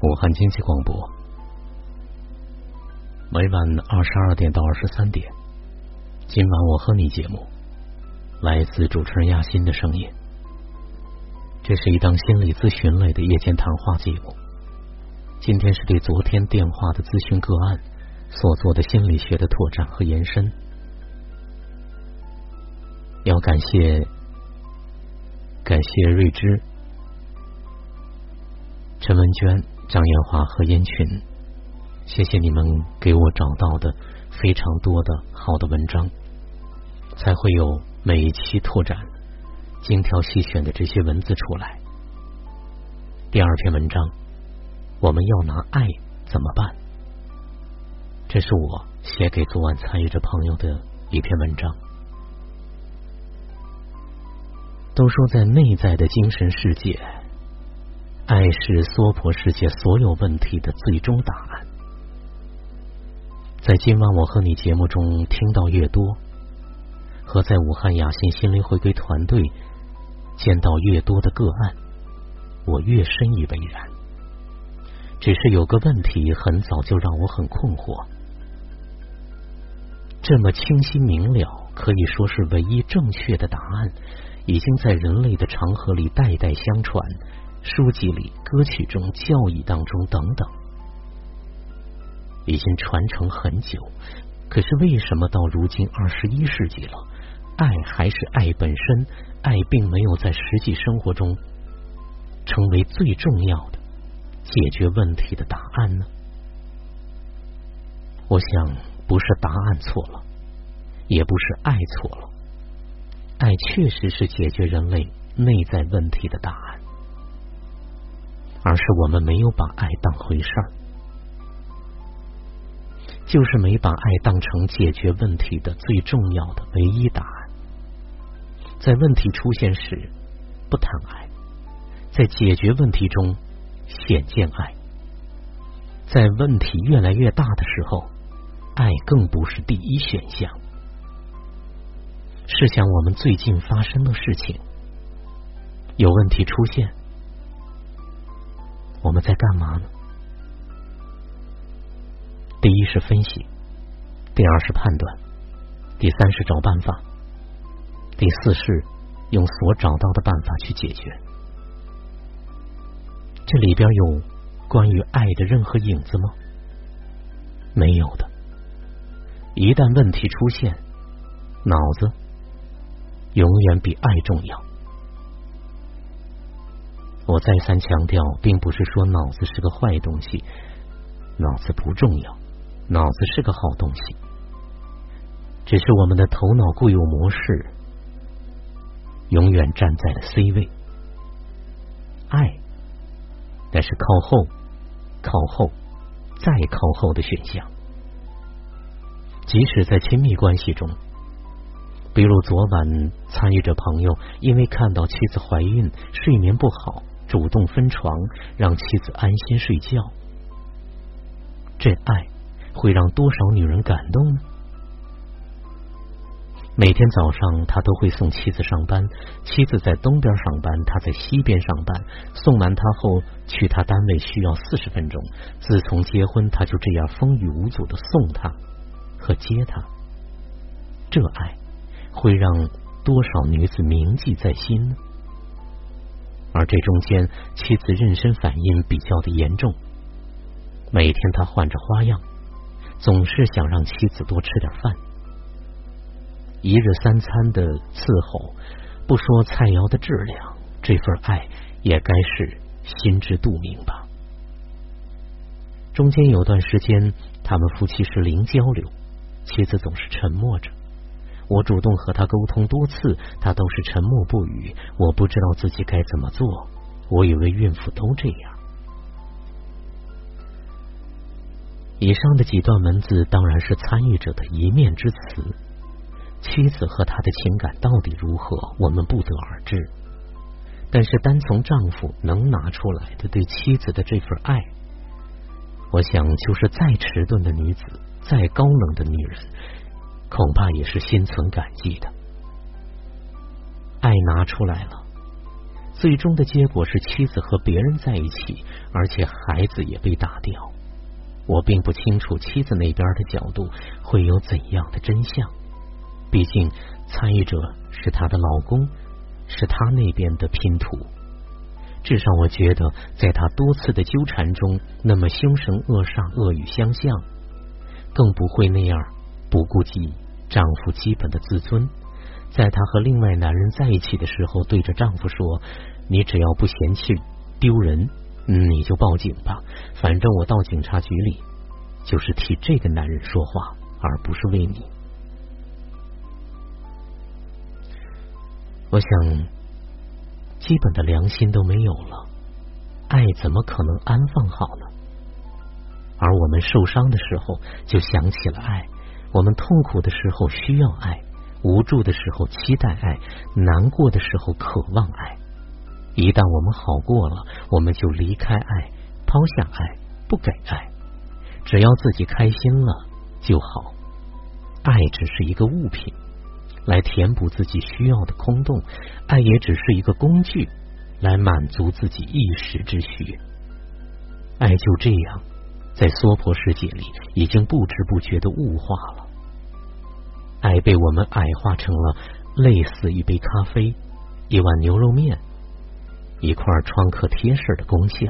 武汉经济广播，每晚二十二点到二十三点，今晚我和你节目，来自主持人亚欣的声音。这是一档心理咨询类的夜间谈话节目。今天是对昨天电话的咨询个案所做的心理学的拓展和延伸。要感谢，感谢瑞芝、陈文娟。张艳华和燕群，谢谢你们给我找到的非常多的好的文章，才会有每一期拓展精挑细选的这些文字出来。第二篇文章，我们要拿爱怎么办？这是我写给昨晚参与者朋友的一篇文章。都说在内在的精神世界。爱是娑婆世界所有问题的最终答案。在今晚我和你节目中听到越多，和在武汉雅欣心灵回归团队见到越多的个案，我越深以为然。只是有个问题，很早就让我很困惑。这么清晰明了，可以说是唯一正确的答案，已经在人类的长河里代代相传。书籍里、歌曲中、教义当中等等，已经传承很久。可是为什么到如今二十一世纪了，爱还是爱本身？爱并没有在实际生活中成为最重要的解决问题的答案呢？我想，不是答案错了，也不是爱错了，爱确实是解决人类内在问题的答案。而是我们没有把爱当回事儿，就是没把爱当成解决问题的最重要的唯一答案。在问题出现时不谈爱，在解决问题中显见爱，在问题越来越大的时候，爱更不是第一选项。试想我们最近发生的事情，有问题出现。我在干嘛呢？第一是分析，第二是判断，第三是找办法，第四是用所找到的办法去解决。这里边有关于爱的任何影子吗？没有的。一旦问题出现，脑子永远比爱重要。我再三强调，并不是说脑子是个坏东西，脑子不重要，脑子是个好东西，只是我们的头脑固有模式永远站在了 C 位，爱那是靠后、靠后、再靠后的选项。即使在亲密关系中，比如昨晚参与者朋友因为看到妻子怀孕，睡眠不好。主动分床，让妻子安心睡觉，这爱会让多少女人感动呢？每天早上，他都会送妻子上班，妻子在东边上班，他在西边上班。送完他后，去他单位需要四十分钟。自从结婚，他就这样风雨无阻的送他和接他。这爱会让多少女子铭记在心呢？而这中间，妻子妊娠反应比较的严重，每天他换着花样，总是想让妻子多吃点饭。一日三餐的伺候，不说菜肴的质量，这份爱也该是心知肚明吧。中间有段时间，他们夫妻是零交流，妻子总是沉默着。我主动和他沟通多次，他都是沉默不语。我不知道自己该怎么做。我以为孕妇都这样。以上的几段文字当然是参与者的一面之词。妻子和他的情感到底如何，我们不得而知。但是单从丈夫能拿出来的对妻子的这份爱，我想就是再迟钝的女子，再高冷的女人。恐怕也是心存感激的，爱拿出来了，最终的结果是妻子和别人在一起，而且孩子也被打掉。我并不清楚妻子那边的角度会有怎样的真相，毕竟参与者是她的老公，是她那边的拼图。至少我觉得，在她多次的纠缠中，那么凶神恶煞、恶语相向，更不会那样不顾及丈夫基本的自尊。在她和另外男人在一起的时候，对着丈夫说：“你只要不嫌弃丢人。”你就报警吧，反正我到警察局里就是替这个男人说话，而不是为你。我想，基本的良心都没有了，爱怎么可能安放好呢？而我们受伤的时候就想起了爱，我们痛苦的时候需要爱，无助的时候期待爱，难过的时候渴望爱。一旦我们好过了，我们就离开爱，抛下爱，不给爱。只要自己开心了就好。爱只是一个物品，来填补自己需要的空洞；爱也只是一个工具，来满足自己一时之需。爱就这样，在娑婆世界里，已经不知不觉的物化了。爱被我们矮化成了类似一杯咖啡，一碗牛肉面。一块创可贴式的功效，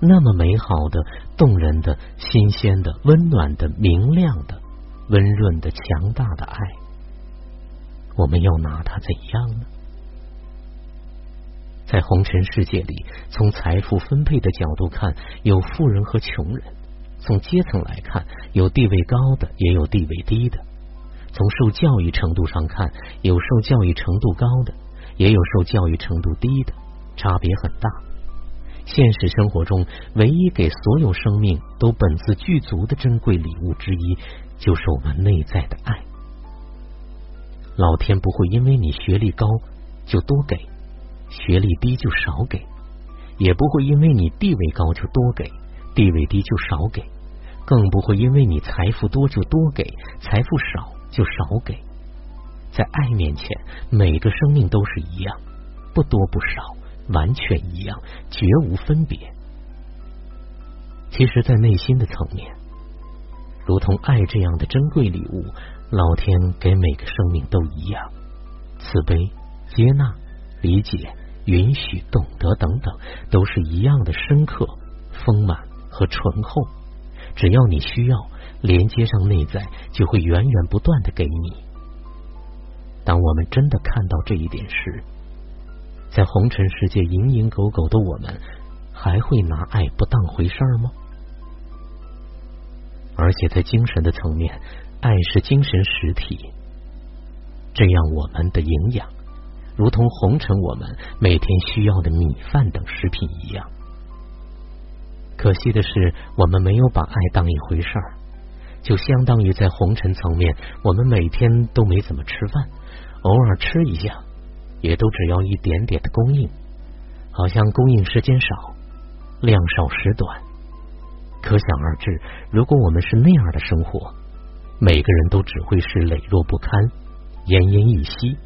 那么美好的、动人的、新鲜的、温暖的、明亮的、温润的、强大的爱，我们要拿它怎样呢？在红尘世界里，从财富分配的角度看，有富人和穷人；从阶层来看，有地位高的，也有地位低的；从受教育程度上看，有受教育程度高的。也有受教育程度低的，差别很大。现实生活中，唯一给所有生命都本自具足的珍贵礼物之一，就是我们内在的爱。老天不会因为你学历高就多给，学历低就少给；也不会因为你地位高就多给，地位低就少给；更不会因为你财富多就多给，财富少就少给。在爱面前，每个生命都是一样，不多不少，完全一样，绝无分别。其实，在内心的层面，如同爱这样的珍贵礼物，老天给每个生命都一样，慈悲、接纳、理解、允许、懂得等等，都是一样的深刻、丰满和醇厚。只要你需要，连接上内在，就会源源不断的给你。当我们真的看到这一点时，在红尘世界蝇营狗苟的我们，还会拿爱不当回事儿吗？而且在精神的层面，爱是精神实体，这样我们的营养，如同红尘我们每天需要的米饭等食品一样。可惜的是，我们没有把爱当一回事儿，就相当于在红尘层面，我们每天都没怎么吃饭。偶尔吃一下，也都只要一点点的供应，好像供应时间少，量少时短。可想而知，如果我们是那样的生活，每个人都只会是羸弱不堪、奄奄一息，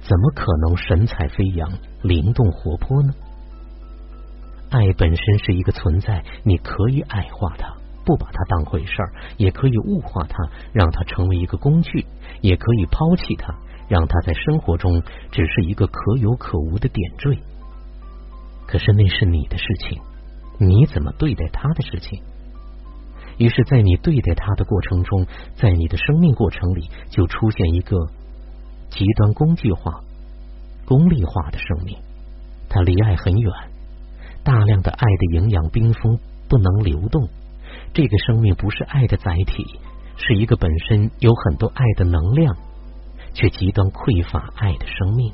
怎么可能神采飞扬、灵动活泼呢？爱本身是一个存在，你可以矮化它，不把它当回事儿；也可以物化它，让它成为一个工具；也可以抛弃它。让它在生活中只是一个可有可无的点缀，可是那是你的事情，你怎么对待他的事情？于是，在你对待他的过程中，在你的生命过程里，就出现一个极端工具化、功利化的生命。它离爱很远，大量的爱的营养冰封，不能流动。这个生命不是爱的载体，是一个本身有很多爱的能量。却极端匮乏爱的生命，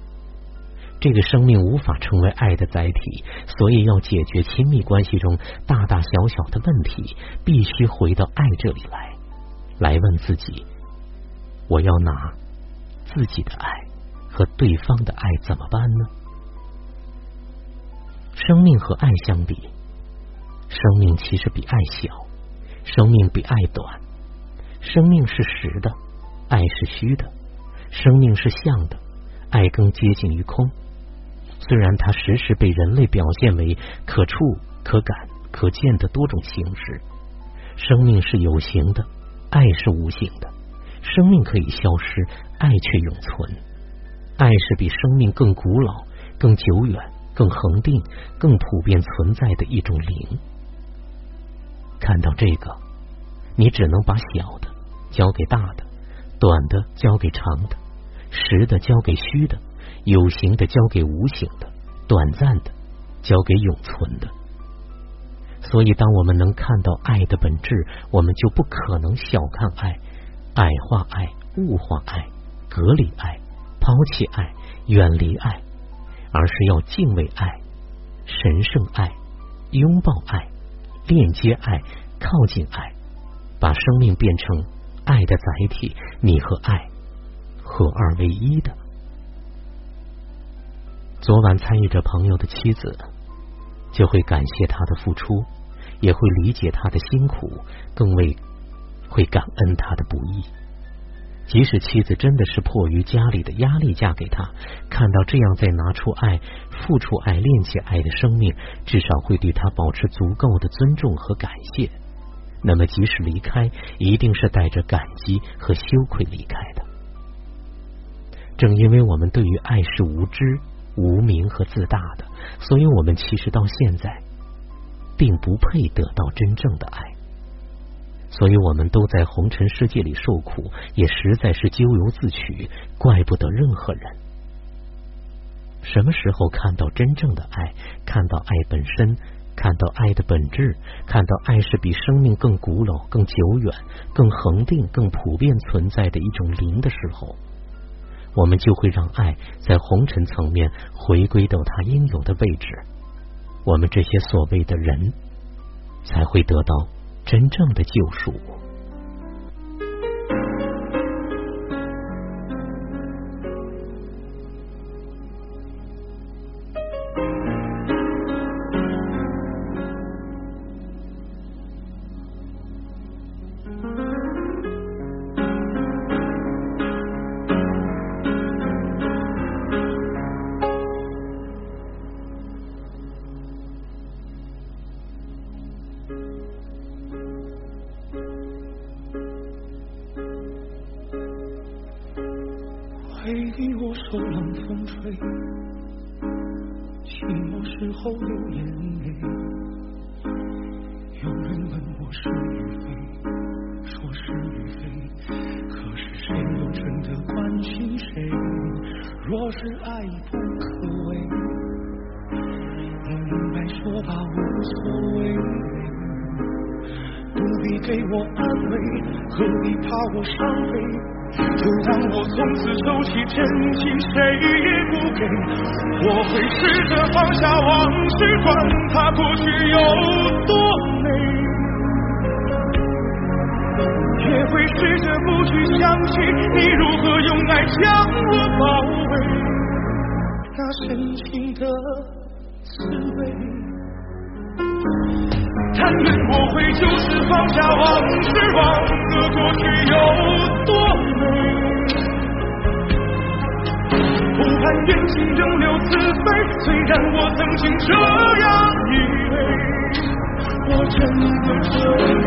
这个生命无法成为爱的载体，所以要解决亲密关系中大大小小的问题，必须回到爱这里来，来问自己：我要拿自己的爱和对方的爱怎么办呢？生命和爱相比，生命其实比爱小，生命比爱短，生命是实的，爱是虚的。生命是相的，爱更接近于空，虽然它时时被人类表现为可触、可感、可见的多种形式。生命是有形的，爱是无形的。生命可以消失，爱却永存。爱是比生命更古老、更久远、更恒定、更普遍存在的一种灵。看到这个，你只能把小的交给大的，短的交给长的，实的交给虚的，有形的交给无形的，短暂的交给永存的。所以，当我们能看到爱的本质，我们就不可能小看爱、矮化爱、物化爱、隔离爱、抛弃爱、远离爱，而是要敬畏爱、神圣爱、拥抱爱、链接爱、靠近爱，把生命变成爱的载体。你和爱合二为一的。昨晚参与着朋友的妻子，就会感谢他的付出。也会理解他的辛苦，更为会感恩他的不易。即使妻子真的是迫于家里的压力嫁给他，看到这样在拿出爱、付出爱、练起爱的生命，至少会对他保持足够的尊重和感谢。那么，即使离开，一定是带着感激和羞愧离开的。正因为我们对于爱是无知、无名和自大的，所以我们其实到现在。并不配得到真正的爱，所以我们都在红尘世界里受苦，也实在是咎由自取，怪不得任何人。什么时候看到真正的爱，看到爱本身，看到爱的本质，看到爱是比生命更古老、更久远、更恒定、更普遍存在的一种灵的时候，我们就会让爱在红尘层面回归到它应有的位置。我们这些所谓的人，才会得到真正的救赎。是爱已不可为，我明白说吧无所谓，不必给我安慰，何必怕我伤悲？就当我从此收起真情，谁也不给。我会试着放下往事，管它过去有多不去想起你如何用爱将我包围，那深情的滋味。但愿我会就此放下往事，忘了过去有多美。不盼缘尽仍留慈悲，虽然我曾经这样以为，我真的这样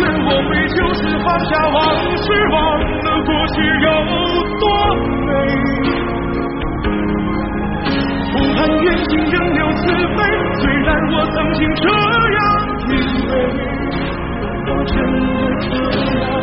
愿我会就此放下往事，忘了过去有多美。不盼缘尽仍留慈悲，虽然我曾经这样以为，我真的这样。